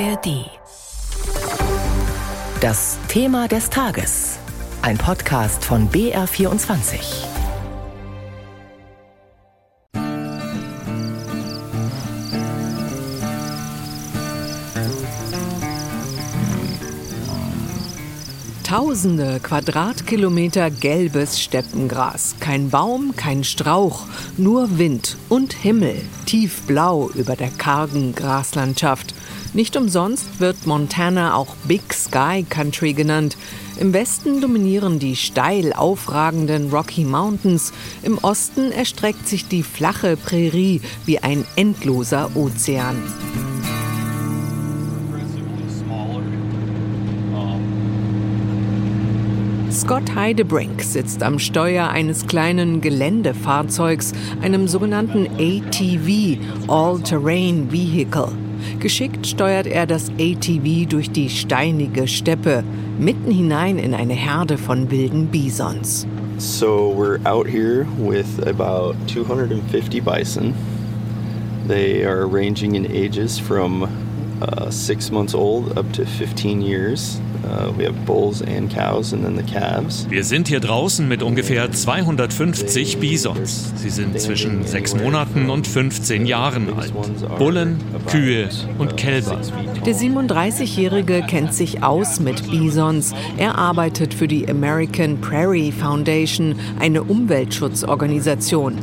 ARD. Das Thema des Tages. Ein Podcast von BR24. Tausende Quadratkilometer gelbes Steppengras. Kein Baum, kein Strauch, nur Wind und Himmel, tiefblau über der kargen Graslandschaft. Nicht umsonst wird Montana auch Big Sky Country genannt. Im Westen dominieren die steil aufragenden Rocky Mountains, im Osten erstreckt sich die flache Prärie wie ein endloser Ozean. Scott Heidebrink sitzt am Steuer eines kleinen Geländefahrzeugs, einem sogenannten ATV, All-Terrain Vehicle. Geschickt steuert er das ATV durch die steinige Steppe, mitten hinein in eine Herde von wilden Bisons. So we're out here with about 250 bison. They are ranging in ages from uh, six months old up to 15 years. Uh, we have bulls and cows and then the calves. Wir sind hier draußen mit ungefähr 250 Bisons. Sie sind zwischen sechs Monaten und 15 Jahren alt. Bullen, Kühe und Kälber. Der 37-Jährige kennt sich aus mit Bisons. Er arbeitet für die American Prairie Foundation, eine Umweltschutzorganisation.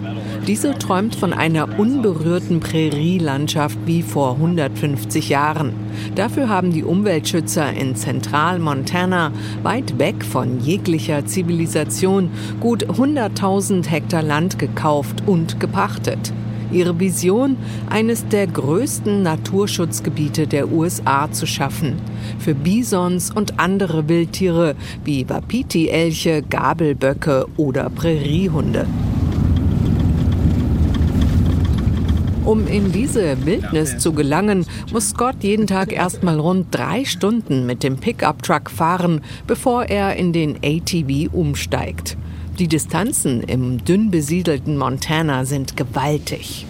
Diese träumt von einer unberührten Prärielandschaft wie vor 150 Jahren. Dafür haben die Umweltschützer in Zentralmontana, weit weg von jeglicher Zivilisation, gut 100.000 Hektar Land gekauft und gepachtet. Ihre Vision, eines der größten Naturschutzgebiete der USA zu schaffen. Für Bisons und andere Wildtiere wie Wapiti-Elche, Gabelböcke oder Präriehunde. Um in diese Wildnis zu gelangen, muss Scott jeden Tag erstmal rund drei Stunden mit dem Pickup-Truck fahren, bevor er in den ATV umsteigt. Die Distanzen im dünn besiedelten Montana sind gewaltig.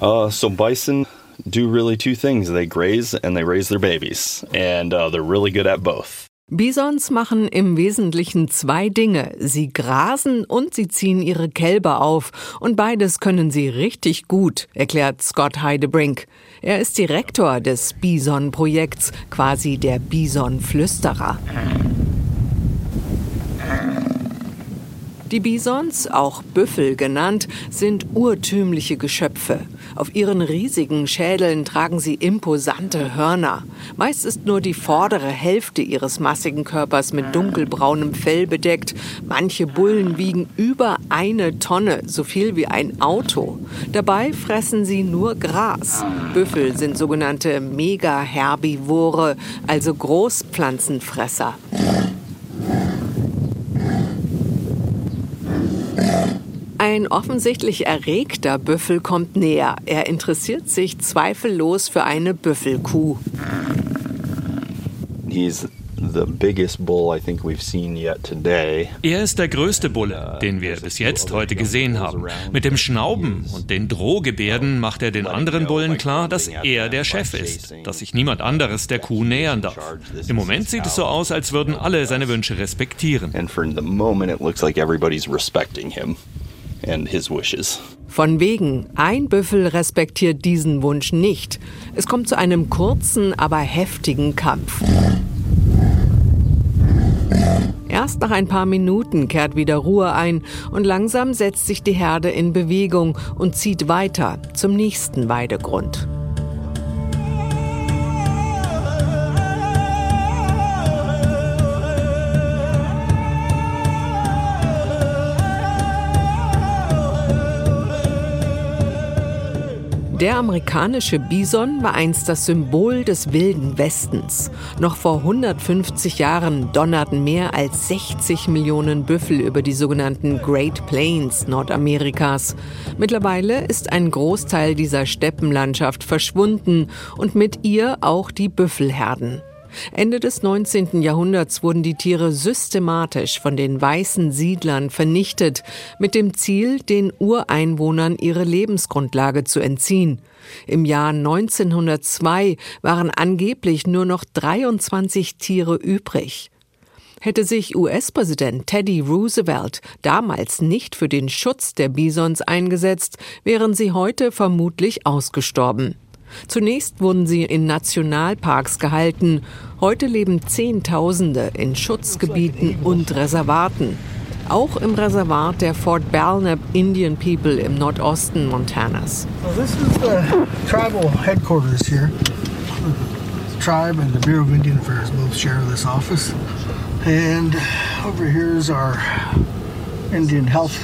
Uh, so bison do really two things. They graze and they raise their babies. And uh, they're really good at both. Bisons machen im Wesentlichen zwei Dinge. Sie grasen und sie ziehen ihre Kälber auf. Und beides können sie richtig gut, erklärt Scott Heidebrink. Er ist Direktor des Bison-Projekts, quasi der Bison-Flüsterer. Die Bisons, auch Büffel genannt, sind urtümliche Geschöpfe. Auf ihren riesigen Schädeln tragen sie imposante Hörner. Meist ist nur die vordere Hälfte ihres massigen Körpers mit dunkelbraunem Fell bedeckt. Manche Bullen wiegen über eine Tonne, so viel wie ein Auto. Dabei fressen sie nur Gras. Büffel sind sogenannte Megaherbivore, also Großpflanzenfresser. Ein offensichtlich erregter Büffel kommt näher. Er interessiert sich zweifellos für eine Büffelkuh. He's the biggest bull I think we've seen yet today. Er ist der größte Bulle, den wir bis jetzt heute gesehen haben. Mit dem Schnauben und den Drohgebärden macht er den anderen Bullen klar, dass er der Chef ist, dass sich niemand anderes der Kuh nähern darf. Im Moment sieht es so aus, als würden alle seine Wünsche respektieren. And for the moment it looks like everybody's respecting him and his wishes. Von wegen, ein Büffel respektiert diesen Wunsch nicht. Es kommt zu einem kurzen, aber heftigen Kampf. Erst nach ein paar Minuten kehrt wieder Ruhe ein und langsam setzt sich die Herde in Bewegung und zieht weiter zum nächsten Weidegrund. Der amerikanische Bison war einst das Symbol des wilden Westens. Noch vor 150 Jahren donnerten mehr als 60 Millionen Büffel über die sogenannten Great Plains Nordamerikas. Mittlerweile ist ein Großteil dieser Steppenlandschaft verschwunden und mit ihr auch die Büffelherden. Ende des 19. Jahrhunderts wurden die Tiere systematisch von den weißen Siedlern vernichtet, mit dem Ziel, den Ureinwohnern ihre Lebensgrundlage zu entziehen. Im Jahr 1902 waren angeblich nur noch 23 Tiere übrig. Hätte sich US-Präsident Teddy Roosevelt damals nicht für den Schutz der Bisons eingesetzt, wären sie heute vermutlich ausgestorben. Zunächst wurden sie in Nationalparks gehalten. Heute leben Zehntausende in Schutzgebieten und Reservaten. Auch im Reservat der Fort Belknap Indian People im Nordosten Montanas. Well, this is tribal headquarters here. The tribe and the Bureau of Indian Affairs both office. And over here is our Indian Health.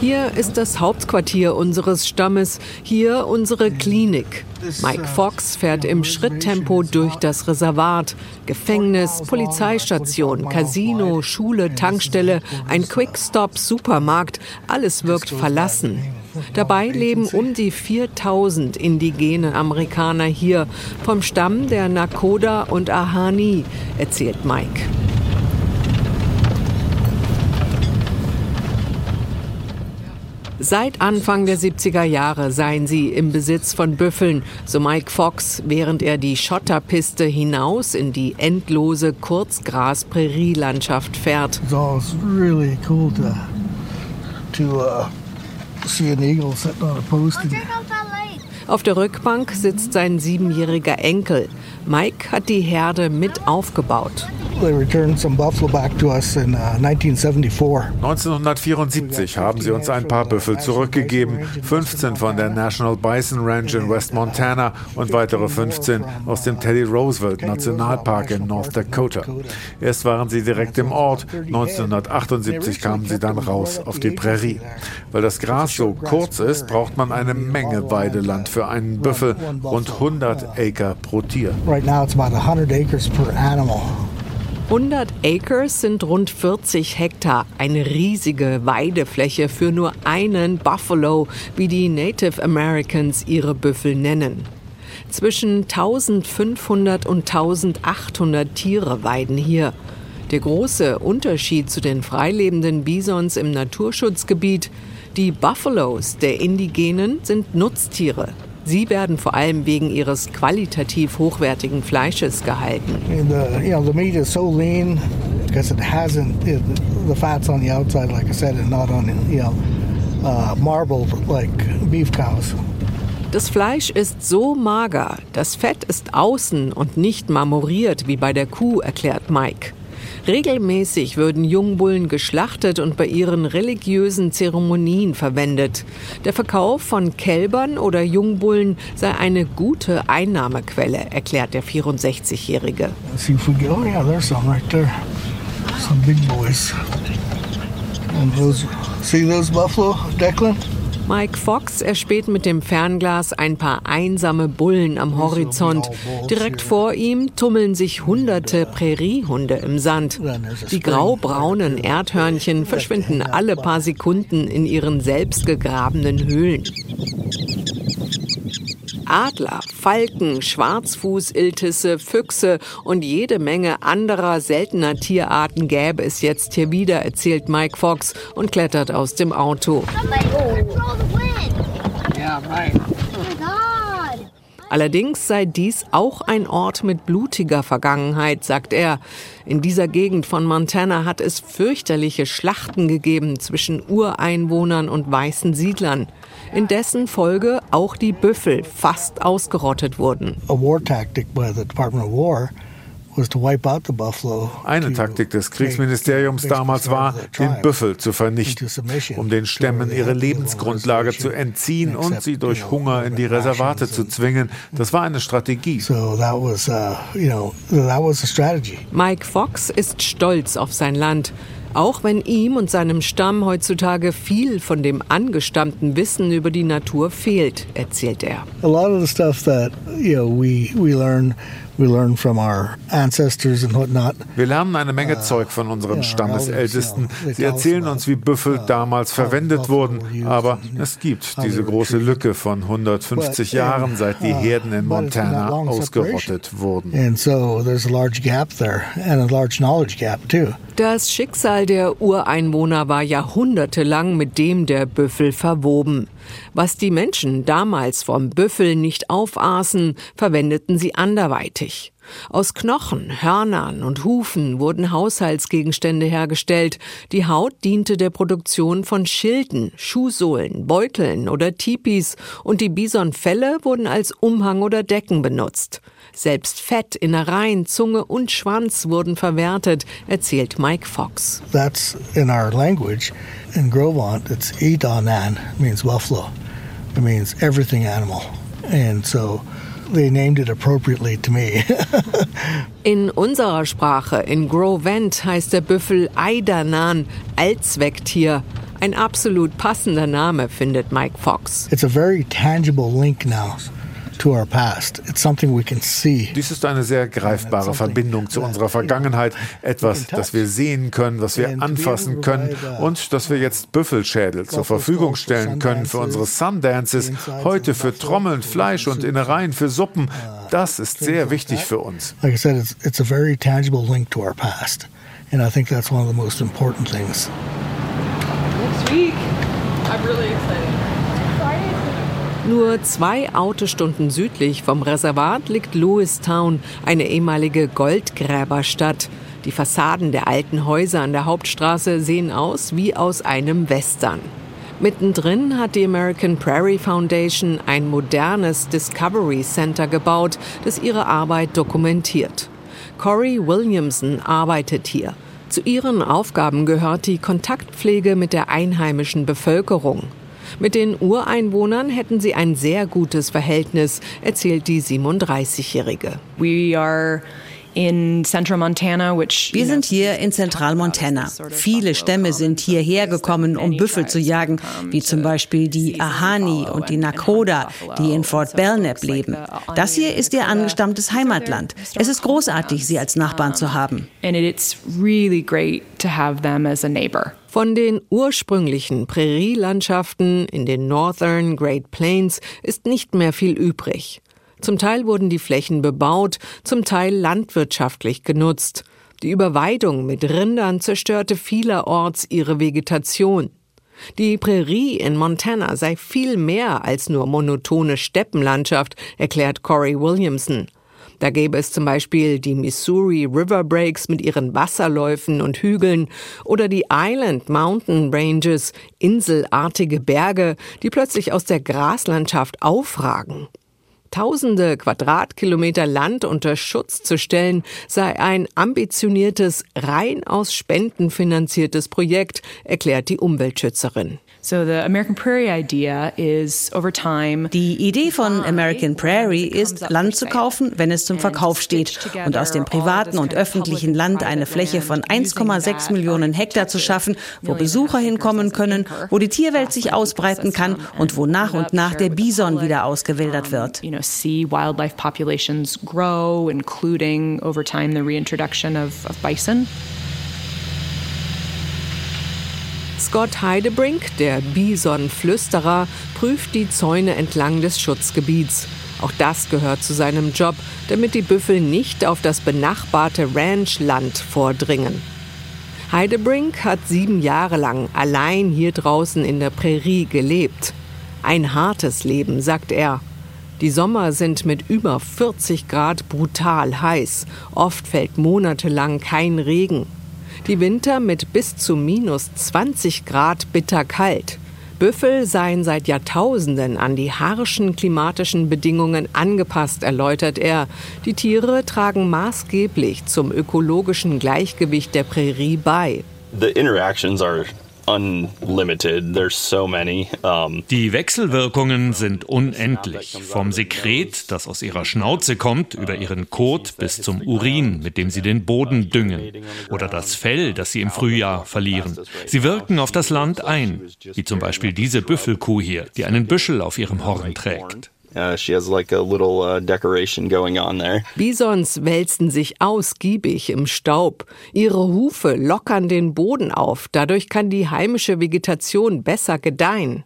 Hier ist das Hauptquartier unseres Stammes, hier unsere Klinik. Mike Fox fährt im Schritttempo durch das Reservat. Gefängnis, Polizeistation, Casino, Schule, Tankstelle, ein Quick-Stop-Supermarkt, alles wirkt verlassen. Dabei leben um die 4000 indigene Amerikaner hier, vom Stamm der Nakoda und Ahani, erzählt Mike. Seit Anfang der 70er Jahre seien sie im Besitz von Büffeln, so Mike Fox, während er die Schotterpiste hinaus in die endlose Kurzgras-Prärielandschaft fährt. So it's really cool to, to uh, see an eagle sitting on a post. And Auf der Rückbank sitzt sein siebenjähriger Enkel. Mike hat die Herde mit aufgebaut. They returned some buffalo back to us in uh, 1974. 1974 haben sie uns ein paar Büffel zurückgegeben, 15 von der National Bison Ranch in West Montana und weitere 15 aus dem Teddy Roosevelt Nationalpark in North Dakota. Erst waren sie direkt im Ort, 1978 kamen sie dann raus auf die Prärie. Weil das Gras so kurz ist, braucht man eine Menge Weideland für einen Büffel, rund 100 Acre pro Tier. Right now it's about 100 acres per animal. 100 Acres sind rund 40 Hektar, eine riesige Weidefläche für nur einen Buffalo, wie die Native Americans ihre Büffel nennen. Zwischen 1500 und 1800 Tiere weiden hier. Der große Unterschied zu den freilebenden Bisons im Naturschutzgebiet, die Buffalos der Indigenen sind Nutztiere. Sie werden vor allem wegen ihres qualitativ hochwertigen Fleisches gehalten. And the, you know, the meat is so lean because it hasn't, it, the fat's on the outside, like I said, and not on, you know, uh, marbled like beef cows. Das Fleisch ist so mager, das Fett ist außen und nicht marmoriert wie bei der Kuh, erklärt Mike. Regelmäßig würden Jungbullen geschlachtet und bei ihren religiösen Zeremonien verwendet. Der Verkauf von Kälbern oder Jungbullen sei eine gute Einnahmequelle, erklärt der 64-Jährige. See those buffalo, Declan? Mike Fox erspäht mit dem Fernglas ein paar einsame Bullen am Horizont. Direkt vor ihm tummeln sich hunderte Präriehunde im Sand. Die graubraunen Erdhörnchen verschwinden alle paar Sekunden in ihren selbst gegrabenen Höhlen. Adler, Falken, Schwarzfußiltisse, Füchse und jede Menge anderer seltener Tierarten gäbe es jetzt hier wieder, erzählt Mike Fox und klettert aus dem Auto. Allerdings sei dies auch ein Ort mit blutiger Vergangenheit, sagt er. In dieser Gegend von Montana hat es fürchterliche Schlachten gegeben zwischen Ureinwohnern und weißen Siedlern, in dessen Folge auch die Büffel fast ausgerottet wurden. A war tactic by the Department of War was to wipe out the buffalo. Eine Taktik des Kriegsministeriums damals war, den Büffel zu vernichten, um den Stämmen So ihre Lebensgrundlage zu entziehen und sie durch Hunger in die Reservate zu zwingen. Das war eine Strategie. So that was, uh, you know, that was the strategy. Mike Fox ist stolz auf sein Land. Auch wenn ihm und seinem Stamm heutzutage viel von dem angestammten Wissen über die Natur fehlt, erzählt er. A lot of the stuff that you know we we learn Wir lernen eine Menge Zeug von unseren Stammesältesten. Sie erzählen uns, wie Büffel damals verwendet wurden. Aber es gibt diese große Lücke von 150 Jahren, seit die Herden in Montana ausgerottet wurden. Das Schicksal der Ureinwohner war jahrhundertelang mit dem der Büffel verwoben. Was die Menschen damals vom Büffel nicht aufaßen, verwendeten sie anderweitig. Aus Knochen, Hörnern und Hufen wurden Haushaltsgegenstände hergestellt. Die Haut diente der Produktion von Schilden, Schuhsohlen, Beuteln oder Tipis und die Bisonfelle wurden als Umhang oder Decken benutzt. Selbst Fett, Innereien, Zunge und Schwanz wurden verwertet, erzählt Mike Fox. That's in our language. In Grovant, it's Idanan, means buffalo. It means everything animal. And so they named it appropriately to me. in unserer Sprache, in Grovent, heißt der Büffel Aidanan, Allzwecktier. Ein absolut passender Name, findet Mike Fox. It's a very tangible link now. Dies ist eine sehr greifbare Verbindung zu unserer Vergangenheit, etwas, das wir sehen können, was wir anfassen können und das wir jetzt Büffelschädel zur Verfügung stellen können für unsere Sundances, heute für Trommeln, Fleisch und Innereien für Suppen. Das ist sehr wichtig für uns. Like I said, it's, it's a very tangible link to our past. And I think that's one of the most important things. Next week, I'm really excited. Nur zwei Autostunden südlich vom Reservat liegt Lewistown, eine ehemalige Goldgräberstadt. Die Fassaden der alten Häuser an der Hauptstraße sehen aus wie aus einem Western. Mittendrin hat die American Prairie Foundation ein modernes Discovery Center gebaut, das ihre Arbeit dokumentiert. Corey Williamson arbeitet hier. Zu ihren Aufgaben gehört die Kontaktpflege mit der einheimischen Bevölkerung. Mit den Ureinwohnern hätten sie ein sehr gutes Verhältnis, erzählt die 37-Jährige. We are wir sind hier in Zentralmontana. Viele Stämme sind hierher gekommen, um Büffel zu jagen, wie zum Beispiel die Ahani und die Nakoda, die in Fort Belknap leben. Das hier ist ihr angestammtes Heimatland. Es ist großartig, sie als Nachbarn zu haben. Von den ursprünglichen Prärielandschaften in den Northern Great Plains ist nicht mehr viel übrig. Zum Teil wurden die Flächen bebaut, zum Teil landwirtschaftlich genutzt. Die Überweidung mit Rindern zerstörte vielerorts ihre Vegetation. Die Prärie in Montana sei viel mehr als nur monotone Steppenlandschaft, erklärt Corey Williamson. Da gäbe es zum Beispiel die Missouri River Breaks mit ihren Wasserläufen und Hügeln oder die Island Mountain Ranges, inselartige Berge, die plötzlich aus der Graslandschaft aufragen. Tausende Quadratkilometer Land unter Schutz zu stellen, sei ein ambitioniertes, rein aus Spenden finanziertes Projekt, erklärt die Umweltschützerin. Die Idee von American Prairie ist, Land zu kaufen, wenn es zum Verkauf steht und aus dem privaten und öffentlichen Land eine Fläche von 1,6 Millionen Hektar zu schaffen, wo Besucher hinkommen können, wo die Tierwelt sich ausbreiten kann und wo nach und nach der Bison wieder ausgewildert wird. wildlife populations grow, including over time the reintroduction of, of bison. Scott Heidebrink, der Bison-Flüsterer, prüft die Zäune entlang des Schutzgebiets. Auch das gehört zu seinem Job, damit die Büffel nicht auf das benachbarte Ranchland vordringen. Heidebrink hat sieben Jahre lang allein hier draußen in der Prärie gelebt. Ein hartes Leben, sagt er. Die Sommer sind mit über 40 Grad brutal heiß. Oft fällt monatelang kein Regen. Die Winter mit bis zu minus 20 Grad bitterkalt. Büffel seien seit Jahrtausenden an die harschen klimatischen Bedingungen angepasst, erläutert er. Die Tiere tragen maßgeblich zum ökologischen Gleichgewicht der Prärie bei. The interactions are unlimited. There's so many. Um die Wechselwirkungen sind unendlich. Vom Sekret, das aus ihrer Schnauze kommt, über ihren Kot bis zum Urin, mit dem sie den Boden düngen. Oder das Fell, das sie im Frühjahr verlieren. Sie wirken auf das Land ein. Wie zum Beispiel diese Büffelkuh hier, die einen Büschel auf ihrem Horn trägt. Uh, she has like a little uh, decoration going on there. Bisons wälzen sich ausgiebig im Staub. Ihre Hufe lockern den Boden auf. Dadurch kann die heimische Vegetation besser gedeihen.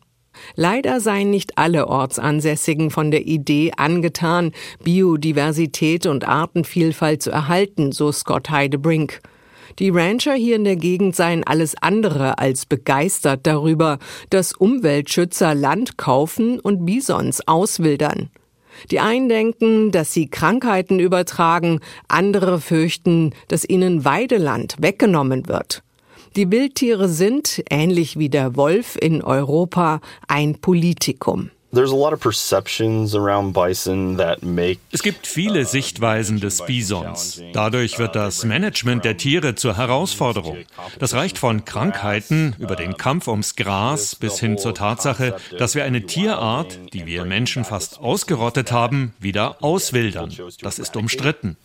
Leider seien nicht alle Ortsansässigen von der Idee angetan, Biodiversität und Artenvielfalt zu erhalten, so Scott Heidebrink. Die Rancher hier in der Gegend seien alles andere als begeistert darüber, dass Umweltschützer Land kaufen und Bisons auswildern. Die einen denken, dass sie Krankheiten übertragen, andere fürchten, dass ihnen Weideland weggenommen wird. Die Wildtiere sind, ähnlich wie der Wolf in Europa, ein Politikum. Es gibt viele Sichtweisen des Bisons. Dadurch wird das Management der Tiere zur Herausforderung. Das reicht von Krankheiten über den Kampf ums Gras bis hin zur Tatsache, dass wir eine Tierart, die wir Menschen fast ausgerottet haben, wieder auswildern. Das ist umstritten.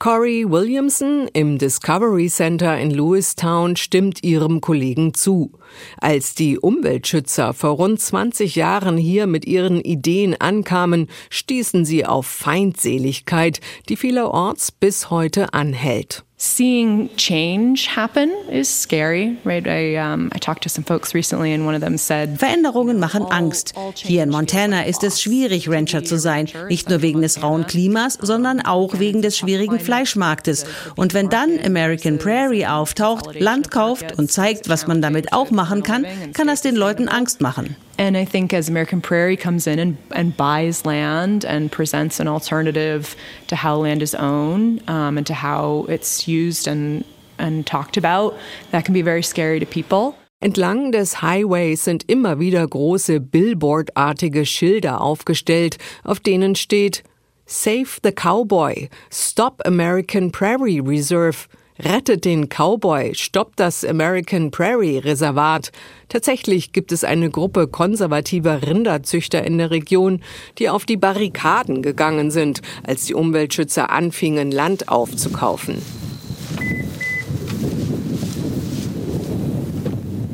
Corey Williamson im Discovery Center in Lewistown stimmt ihrem Kollegen zu. Als die Umweltschützer vor rund 20 Jahren hier mit ihren Ideen ankamen, stießen sie auf Feindseligkeit, die vielerorts bis heute anhält. Seeing change happen is scary, right? I, um, I talked to some folks recently and one of them said, Veränderungen machen Angst. Hier in Montana ist es schwierig, Rancher zu sein. Nicht nur wegen des rauen Klimas, sondern auch wegen des schwierigen Fleischmarktes. Und wenn dann American Prairie auftaucht, Land kauft und zeigt, was man damit auch machen kann, kann das den Leuten Angst machen. And I think as American Prairie comes in and, and buys land and presents an alternative to how land is owned um, and to how it's used and, and talked about, that can be very scary to people. Entlang des Highways sind immer wieder große Billboard-artige Schilder aufgestellt, auf denen steht Save the Cowboy, Stop American Prairie Reserve, Rettet den Cowboy, stoppt das American Prairie Reservat. Tatsächlich gibt es eine Gruppe konservativer Rinderzüchter in der Region, die auf die Barrikaden gegangen sind, als die Umweltschützer anfingen, Land aufzukaufen.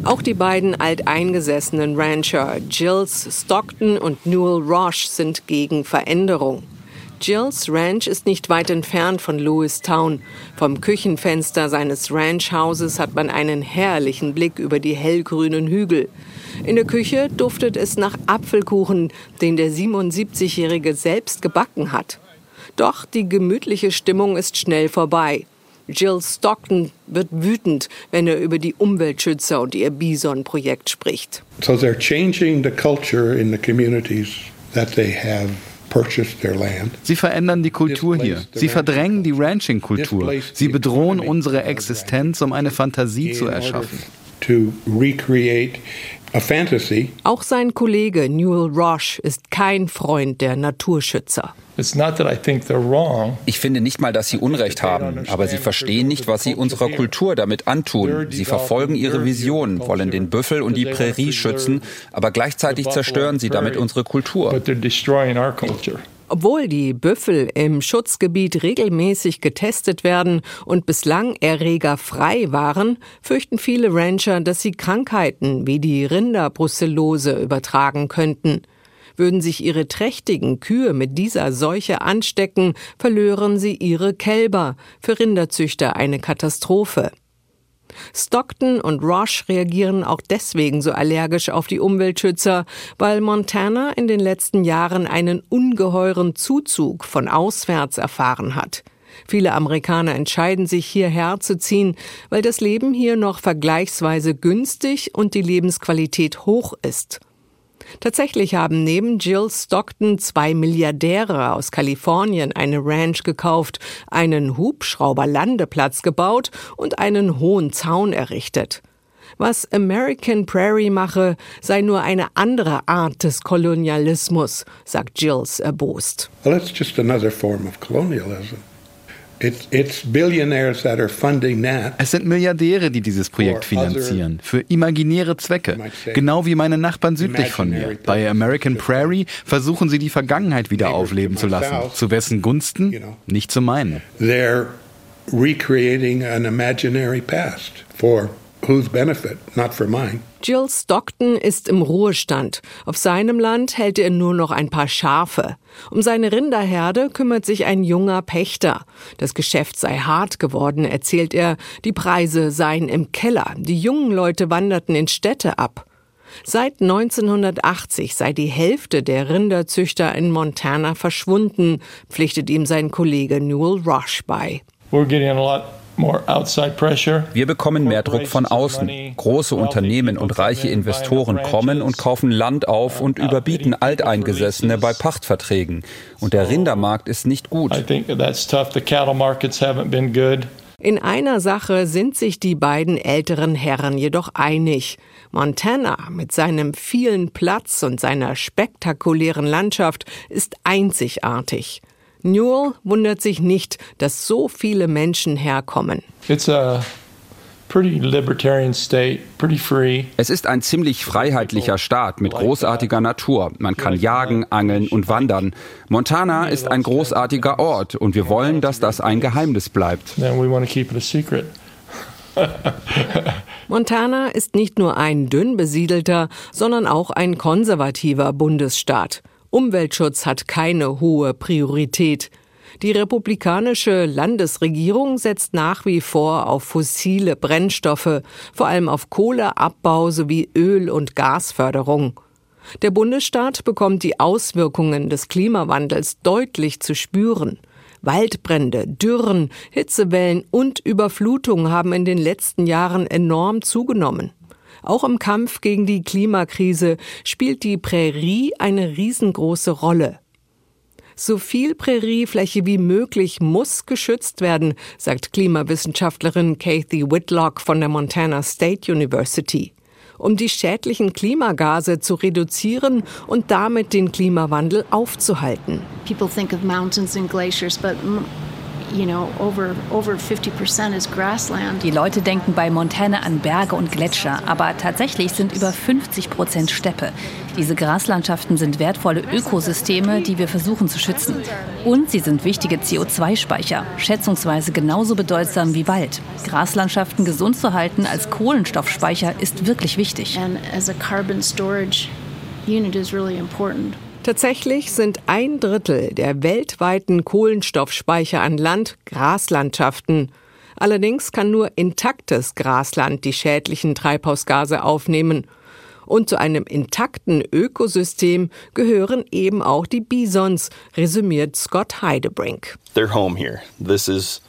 Auch die beiden alteingesessenen Rancher Jills Stockton und Newell Roche sind gegen Veränderung. Jills Ranch ist nicht weit entfernt von Lewistown. Vom Küchenfenster seines Ranchhauses hat man einen herrlichen Blick über die hellgrünen Hügel. In der Küche duftet es nach Apfelkuchen, den der 77-Jährige selbst gebacken hat. Doch die gemütliche Stimmung ist schnell vorbei. Jill Stockton wird wütend, wenn er über die Umweltschützer und ihr Bison-Projekt spricht. So they're changing the culture in the communities that they have Sie verändern die Kultur hier. Sie verdrängen die Ranching-Kultur. Sie bedrohen unsere Existenz, um eine Fantasie zu erschaffen. Auch sein Kollege Newell Roche ist kein Freund der Naturschützer. Ich finde nicht mal, dass sie Unrecht haben, aber sie verstehen nicht, was sie unserer Kultur damit antun. Sie verfolgen ihre Vision, wollen den Büffel und die Prärie schützen, aber gleichzeitig zerstören sie damit unsere Kultur. Obwohl die Büffel im Schutzgebiet regelmäßig getestet werden und bislang erregerfrei waren, fürchten viele Rancher, dass sie Krankheiten wie die Rinderbrucellose übertragen könnten. Würden sich ihre trächtigen Kühe mit dieser Seuche anstecken, verlören sie ihre Kälber. Für Rinderzüchter eine Katastrophe. Stockton und Roche reagieren auch deswegen so allergisch auf die Umweltschützer, weil Montana in den letzten Jahren einen ungeheuren Zuzug von auswärts erfahren hat. Viele Amerikaner entscheiden sich hierher zu ziehen, weil das Leben hier noch vergleichsweise günstig und die Lebensqualität hoch ist. Tatsächlich haben neben Jill Stockton zwei Milliardäre aus Kalifornien eine Ranch gekauft, einen Hubschrauberlandeplatz gebaut und einen hohen Zaun errichtet. Was American Prairie mache, sei nur eine andere Art des Kolonialismus, sagt Jills erbost. Well, that's just another form of colonialism. Es sind Milliardäre, die dieses Projekt finanzieren, für imaginäre Zwecke, genau wie meine Nachbarn südlich von mir. Bei American Prairie versuchen sie die Vergangenheit wieder aufleben zu lassen, zu wessen Gunsten? Nicht zu meinen. They're recreating an imaginary past for whose benefit, not for mine. Jill Stockton ist im Ruhestand. Auf seinem Land hält er nur noch ein paar Schafe. Um seine Rinderherde kümmert sich ein junger Pächter. Das Geschäft sei hart geworden, erzählt er. Die Preise seien im Keller. Die jungen Leute wanderten in Städte ab. Seit 1980 sei die Hälfte der Rinderzüchter in Montana verschwunden, pflichtet ihm sein Kollege Newell Rush bei. We're getting a lot wir bekommen mehr Druck von außen. Große Unternehmen und reiche Investoren kommen und kaufen Land auf und überbieten Alteingesessene bei Pachtverträgen. Und der Rindermarkt ist nicht gut. In einer Sache sind sich die beiden älteren Herren jedoch einig. Montana mit seinem vielen Platz und seiner spektakulären Landschaft ist einzigartig. Newell wundert sich nicht, dass so viele Menschen herkommen. Es ist ein ziemlich freiheitlicher Staat mit großartiger Natur. Man kann jagen, angeln und wandern. Montana ist ein großartiger Ort und wir wollen, dass das ein Geheimnis bleibt. Montana ist nicht nur ein dünn besiedelter, sondern auch ein konservativer Bundesstaat. Umweltschutz hat keine hohe Priorität. Die republikanische Landesregierung setzt nach wie vor auf fossile Brennstoffe, vor allem auf Kohleabbau sowie Öl- und Gasförderung. Der Bundesstaat bekommt die Auswirkungen des Klimawandels deutlich zu spüren. Waldbrände, Dürren, Hitzewellen und Überflutungen haben in den letzten Jahren enorm zugenommen. Auch im Kampf gegen die Klimakrise spielt die Prärie eine riesengroße Rolle. So viel Präriefläche wie möglich muss geschützt werden, sagt Klimawissenschaftlerin Kathy Whitlock von der Montana State University, um die schädlichen Klimagase zu reduzieren und damit den Klimawandel aufzuhalten. People think of mountains and glaciers, but die Leute denken bei Montana an Berge und Gletscher, aber tatsächlich sind über 50 Prozent Steppe. Diese Graslandschaften sind wertvolle Ökosysteme, die wir versuchen zu schützen. Und sie sind wichtige CO2-Speicher, schätzungsweise genauso bedeutsam wie Wald. Graslandschaften gesund zu halten als Kohlenstoffspeicher ist wirklich wichtig. And as a carbon storage unit is really important. Tatsächlich sind ein Drittel der weltweiten Kohlenstoffspeicher an Land Graslandschaften. Allerdings kann nur intaktes Grasland die schädlichen Treibhausgase aufnehmen. Und zu einem intakten Ökosystem gehören eben auch die Bisons, resümiert Scott Heidebrink. They're home here. This is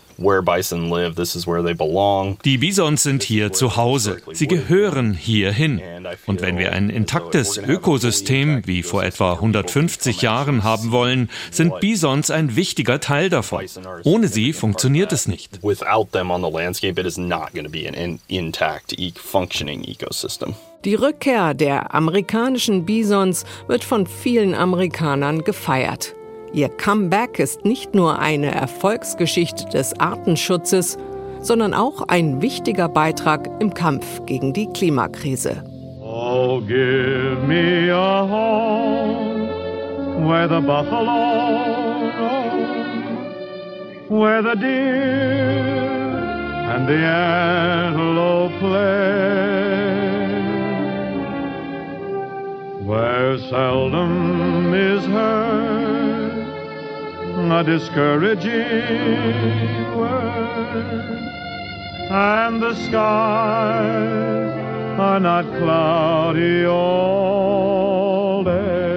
die Bisons sind hier zu Hause. Sie gehören hierhin. Und wenn wir ein intaktes Ökosystem wie vor etwa 150 Jahren haben wollen, sind Bisons ein wichtiger Teil davon. Ohne sie funktioniert es nicht. Die Rückkehr der amerikanischen Bisons wird von vielen Amerikanern gefeiert. Ihr Comeback ist nicht nur eine Erfolgsgeschichte des Artenschutzes, sondern auch ein wichtiger Beitrag im Kampf gegen die Klimakrise. Oh, give me a home where the buffalo roam, where the deer and the antelope play, where seldom is heard a discouraging word, and the skies are not cloudy all day.